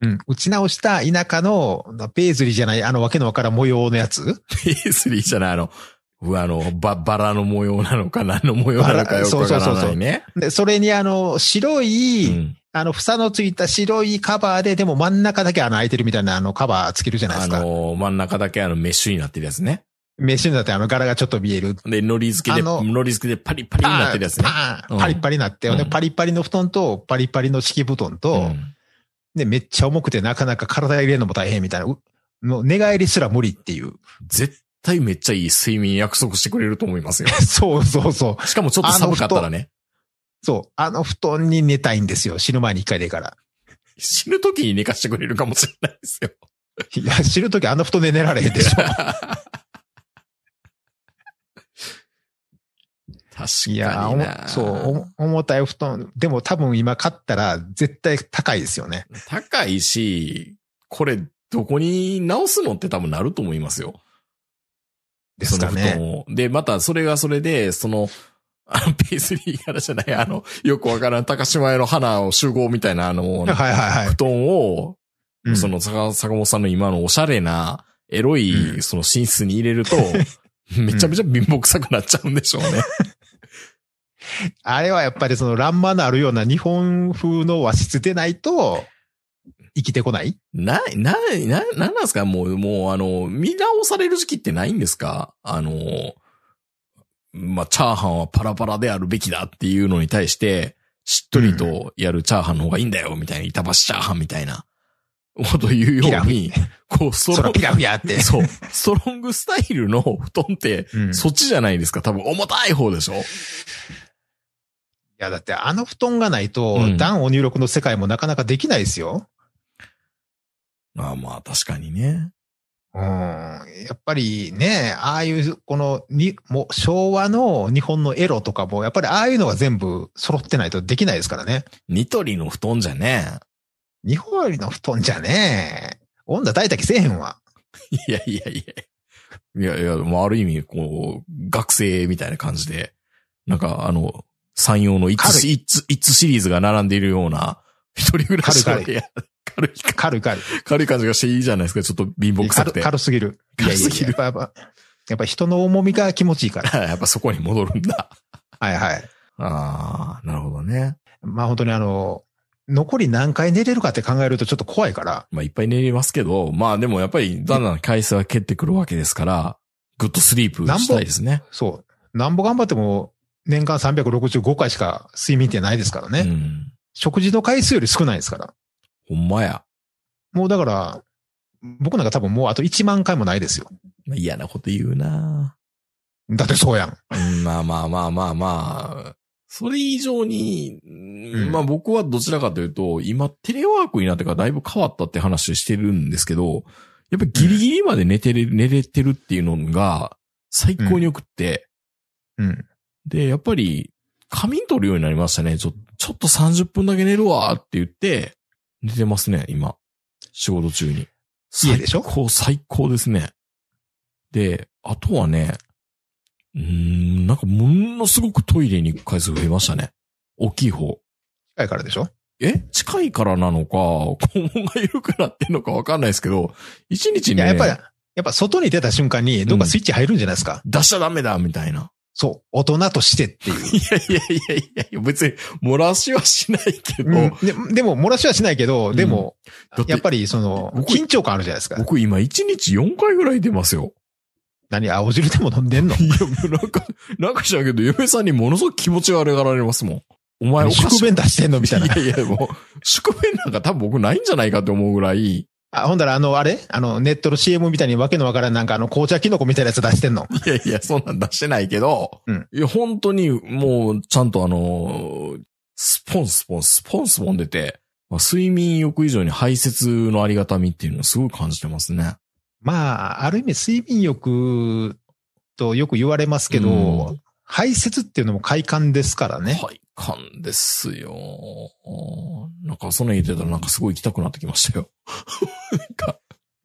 うん。打ち直した田舎の、ペーズリーじゃない、あのわけのわからん模様のやつ？ペースリーじゃない、あの、うわあの、バ、バラの模様なのか何の模様なのかよくわからないね。で、それにあの、白い、うんあの、房のついた白いカバーで、でも真ん中だけ穴開いてるみたいなあのカバーつけるじゃないであすか。の、真ん中だけあのメッシュになってるやつね。メッシュになってあの柄がちょっと見える。で、海苔付きで、あの海苔付きでパリパリになってるやつね。うんパパリッパリになって、うんでパリッパリの布団とパリッパリの敷布団と、うんで、めっちゃ重くてなかなか体入れるのも大変みたいな。うもう寝返りすら無理っていう。絶対めっちゃいい睡眠約束してくれると思いますよ。そうそうそう。しかもちょっと寒かったらね。そう。あの布団に寝たいんですよ。死ぬ前に一回でいいから。死ぬ時に寝かしてくれるかもしれないですよ。いや、死ぬときあの布団で寝られへんでしょ。確いや。そう、お重たい布団。でも多分今買ったら絶対高いですよね。高いし、これどこに直すのって多分なると思いますよ。ですかね。で、またそれがそれで、その、あの、ペースリーからじゃない、あの、よくわからん高島屋の花を集合みたいな、あの、はいはいはい布。団を、うんその坂、坂本さんの今のおしゃれな、エロい、うんその寝室に入れると、めちゃめちゃ貧乏臭くなっちゃうんでしょうね。あれはやっぱりその乱間のあるような日本風の和室でないと、生きてこない？な、な、な、なんなんですか？もう、もう、あの、見直される時期ってないんですか？あの、まあ、チャーハンはパラパラであるべきだっていうのに対して、しっとりとやるチャーハンの方がいいんだよ、みたいな、板橋チャーハンみたいな、こと言うように、こう、ストロンそらピラって。そう、ストロングスタイルの布団って、うんそっちじゃないですか多分重たい方でしょ？いや、だってあの布団がないと、うん暖を入力の世界もなかなかできないですよ。ああまあ、確かにね。うん。やっぱりね、ああいう、この、に、もう昭和の日本のエロとかも、やっぱりああいうのが全部揃ってないとできないですからね。ニトリの布団じゃね日本よりの布団じゃね、女抱いた気せえへんわ。いやいやいや。いやいや、まあ、ある意味、こう、学生みたいな感じで、なんか、あの、山陽のイッツ、軽イッツ、イッツシリーズが並んでいるような、一人暮らしの軽い部屋軽い、軽い軽い。軽い感じがしていいじゃないですか。ちょっと貧乏臭く軽て。軽すぎる。軽すぎるやっぱ、やっぱやっぱ人の重みが気持ちいいから。やっぱそこに戻るんだ。はいはい。ああ、なるほどね。まあ本当にあの、残り何回寝れるかって考えるとちょっと怖いから。まあ、いっぱい寝れますけど、まあでもやっぱり、だんだん回数は減ってくるわけですから、グッドスリープしたいですね。そう。なんぼ頑張っても、年間365回しか睡眠ってないですからね。うん。食事の回数より少ないですから。ほんまや。もうだから、僕なんか多分もうあと1万回もないですよ。まあ嫌なこと言うなだってそうやんまあまあまあまあまあ。それ以上に、うんんまあ僕はどちらかというと、今テレワークになってからだいぶ変わったって話してるんですけど、やっぱりギリギリまで寝てる、寝れてるっていうのが最高に良くって、うん。で、やっぱり仮眠取るようになりましたね。ちょ、ちょっと30分だけ寝るわって言って、寝てますね、今。仕事中に。家でしょ？最高、最高ですね。で、あとはね、うーん、なんかものすごくトイレに行く回数増えましたね。大きい方。近いからでしょ？え？近いからなのか、肛門が緩くなってんのかわかんないですけど、一日ね、いや、やっぱり、やっぱ外に出た瞬間にどっかスイッチ入るんじゃないですか？出しちゃダメだ、みたいな。そう。大人としてっていう。いやいやいやいや別に漏らしはしないけど、うんででも、漏らしはしないけど、でも、だってやっぱりその、僕緊張感あるじゃないですか。僕今1日4回ぐらい出ますよ。何、青汁でも飲んでんの？いや、なんか、なんか知らんけど、嫁さんにものすごく気持ち悪がられますもん。お前お。宿便出してんの？みたいな。いやいや、もう、宿便なんか多分僕ないんじゃないかって思うぐらい、いあ、ほんだら、あの、あれ？あの、ネットの CM みたいにわけのわからんなんかあの、紅茶キノコみたいなやつ出してんの？やいや、そんなん出してないけど、うんいや、本当にもう、ちゃんとあの、スポンスポン、スポンスポン出て、まあ、睡眠欲以上に排泄のありがたみっていうのをすごい感じてますね。まあ、ある意味睡眠欲とよく言われますけど、うん排泄っていうのも快感ですからね。快感ですよ。なんか、その言ってたらなんかすごい行きたくなってきましたよ。なんか、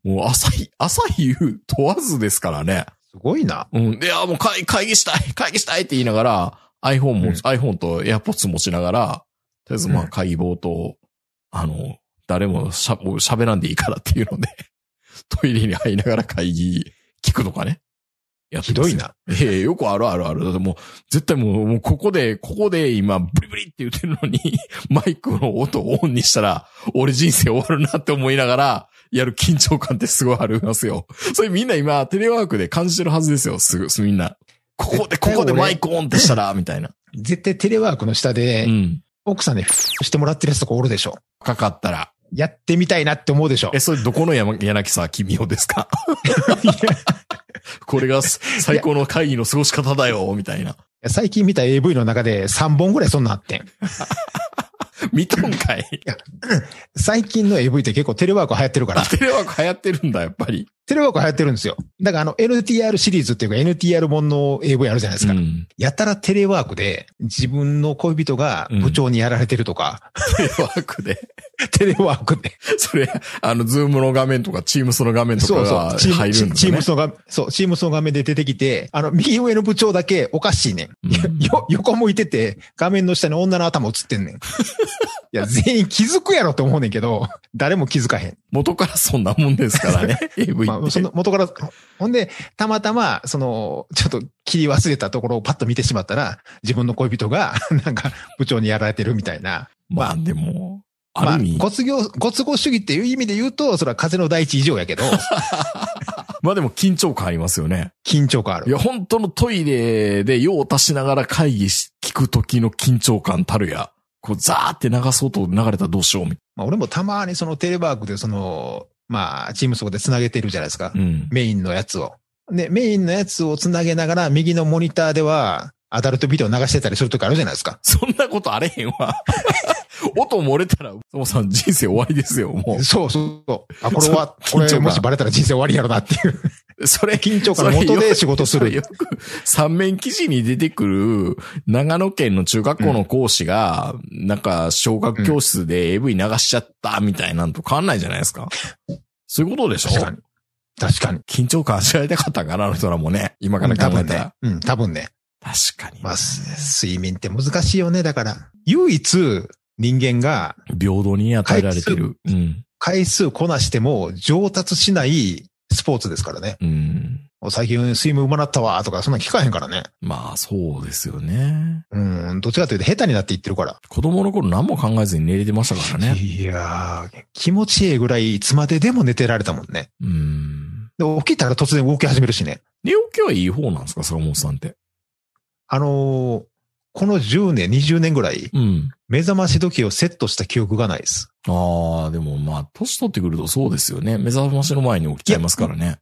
もう朝日、朝日夕問わずですからね。すごいな。うん。で、いや、もう会会議したい、会議したいって言いながら、iPhone も、うん iPhone と AirPods 持ちながら、とりあえずまあうん会議冒頭、あの、誰もしゃ、喋らんでいいからっていうので、トイレに入りながら会議聞くとかね。やひどい。な。ええよくあるあるある。だってもう、絶対もう、もうここで、ここで今、ブリブリって言ってるのに、マイクの音をオンにしたら、俺人生終わるなって思いながら、やる緊張感ってすごいありますよ。それみんな今、テレワークで感じてるはずですよ。すぐ、みんな。ここで、ここでマイクオンってしたら、みたいな。絶対テレワークの下でう、ん。奥さんにしてもらってるやつとかおるでしょ。かかったら。やってみたいなって思うでしょえ、。それどこの山柳沢君をですか？これが最高の会議の過ごし方だよ、みたいな。最近見た AV の中で3本ぐらいそんなんあってん。見とんかい。最近の AV って結構テレワーク流行ってるからあ、。テレワーク流行ってるんだ、やっぱり。テレワーク流行ってるんですよ。だからあの NTR シリーズっていうか NTR 本の AV あるじゃないですか。うん。やたらテレワークで自分の恋人が部長にやられてるとか、テレワークで。テレワークで。それ、あの、ズームの画面とか、チームスの画面とかそうがそう。チーム入るんですよねチーム。スの画面、そう、チームスの画面で出てきて、あの、右上の部長だけおかしいねん。うん よ、横向いてて、画面の下に女の頭映ってんねん。いや、全員気づくやろと思うねんけど、誰も気づかへん。元からそんなもんですからね。AV まあ。その元から、ほんで、たまたま、その、ちょっと切り忘れたところをパッと見てしまったら、自分の恋人が、なんか、部長にやられてるみたいな。まあでも、まあご都合、ご都合主義っていう意味で言うと、それは風の第一以上やけど、まあでも緊張感ありますよね。緊張感ある。いや、本当のトイレで用を足しながら会議し、聞く時の緊張感たるや。こう、ザーって流そうと流れたらどうしようみたいまあ、俺もたまにそのテレワークでその、まあ、チームそこで繋げてるじゃないですか。な。うん。メインのやつを。で、メインのやつを繋げながら、右のモニターでは、アダルトビデオ流してたりするときあるじゃないですか。そんなことあれへんわ。音漏れたら、そもさん人生終わりですよ、もそうそうそう。あ、これは、これもしバレたら人生終わりやろなっていう。う。それ、緊張感の元で仕事する。よく、三面記事に出てくる、長野県の中学校の講師が、なんか、小学教室で AV 流しちゃったみたいなんと変わんないじゃないですか。そういうことでしょ？確かに。確かに。緊張感味わいたかったんかな、あの人らもね。今から多分ね考えたら。。うん、多分ね。確かに。まあ、す睡眠って難しいよね。だから、唯一人間が平等に与えられてる。うん。回数こなしても上達しないスポーツですからね。うん。最近睡眠うまなったわとか、そんなん聞かへんからね。まあ、そうですよね。うん、どっちかというと下手になっていってるから。子供の頃何も考えずに寝れてましたからね。いやー、気持ちいいぐらいいつまででも寝てられたもんね。うん。で、起きたら突然動き始めるしね。寝起きはいい方なんですか、坂本さんって？あのーこの10年、20年ぐらい、うん。目覚まし時計をセットした記憶がないです。ああ、でもまあ、年取ってくるとそうですよね。目覚ましの前に起きちゃいますからね。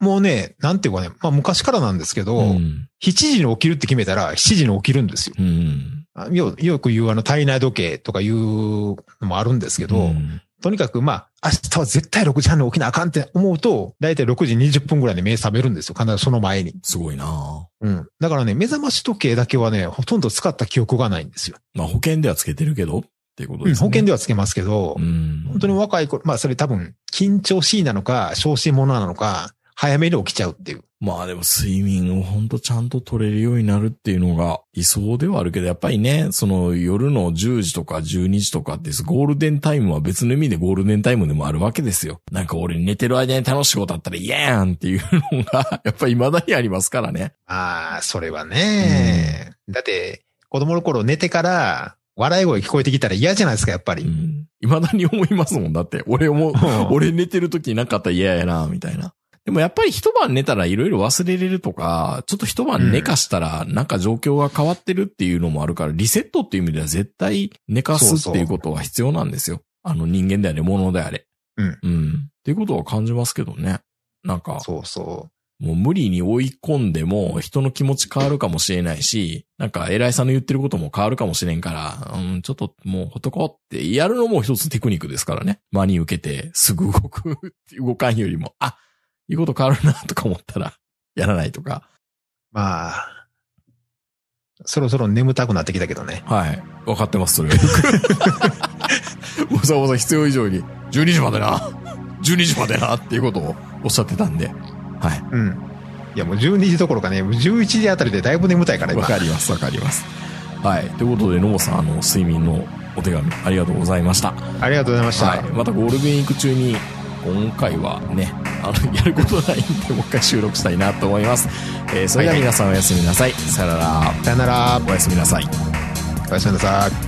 もうね、なんていうかね、まあ昔からなんですけど、うん。7時に起きるって決めたら7時に起きるんですよ。うん。あよよく言うあの体内時計とかいうのもあるんですけど、うんとにかくまあ、明日は絶対6時半に起きなあかんって思うと、だいたい6時20分ぐらいで目覚めるんですよ。必ずその前に。すごいなうん。だからね、目覚まし時計だけはね、ほとんど使った記憶がないんですよ。まあ保険ではつけてるけど、っていうことうん、ですね。保険ではつけますけど、うん。本当に若い頃、まあそれ多分、緊張しいなのか、昇進者なのか、早めに起きちゃうっていう。まあでも睡眠をほんとちゃんと取れるようになるっていうのが理想ではあるけど、やっぱりね、その夜の10時とか12時とかってゴールデンタイムは別の意味でゴールデンタイムでもあるわけですよ。なんか俺寝てる間に楽しいことあったら嫌やんっていうのが、やっぱり未だにありますからね。ああ、それはね、だって、子供の頃寝てから、笑い声聞こえてきたら嫌じゃないですか、やっぱり。うん。未だに思いますもん。だって、俺も、う ん俺寝てる時になかったら嫌やな、みたいな。でもやっぱり一晩寝たらいろいろ忘れれるとか、ちょっと一晩寝かしたらなんか状況が変わってるっていうのもあるから、リセットっていう意味では絶対寝かすっていうことは必要なんですよ。あの人間であれ、物であれ。うん。うん。っていうことは感じますけどね。なんか、そうそもう無理に追い込んでも人の気持ち変わるかもしれないし、なんか偉いさんの言ってることも変わるかもしれんから、うん、ちょっともうほっとこうってやるのも一つテクニックですからね。真に受けてすぐ動く、動かんよりも、あ、いいこと変わるなとか思ったら、やらないとか。う。まあ、そろそろ眠たくなってきたけどね。はい。分かってます、それは。わざわざ必要以上に、12時までな、12時までなっていうことをおっしゃってたんで、はい。うん。いやもう12時どころかね、11時あたりでだいぶ眠たいから今。わかります、わかります。はい。ということで、野本さん、あの、睡眠のお手紙ありがとうございました。ありがとうございました。はい。またゴールデンウィーク中に、今回はね、あの、やることないんで、もう一回収録したいなと思います。えーそれでは皆さんおやすみなさい。さよなら。さよなら。おやすみなさい。おやすみなさい。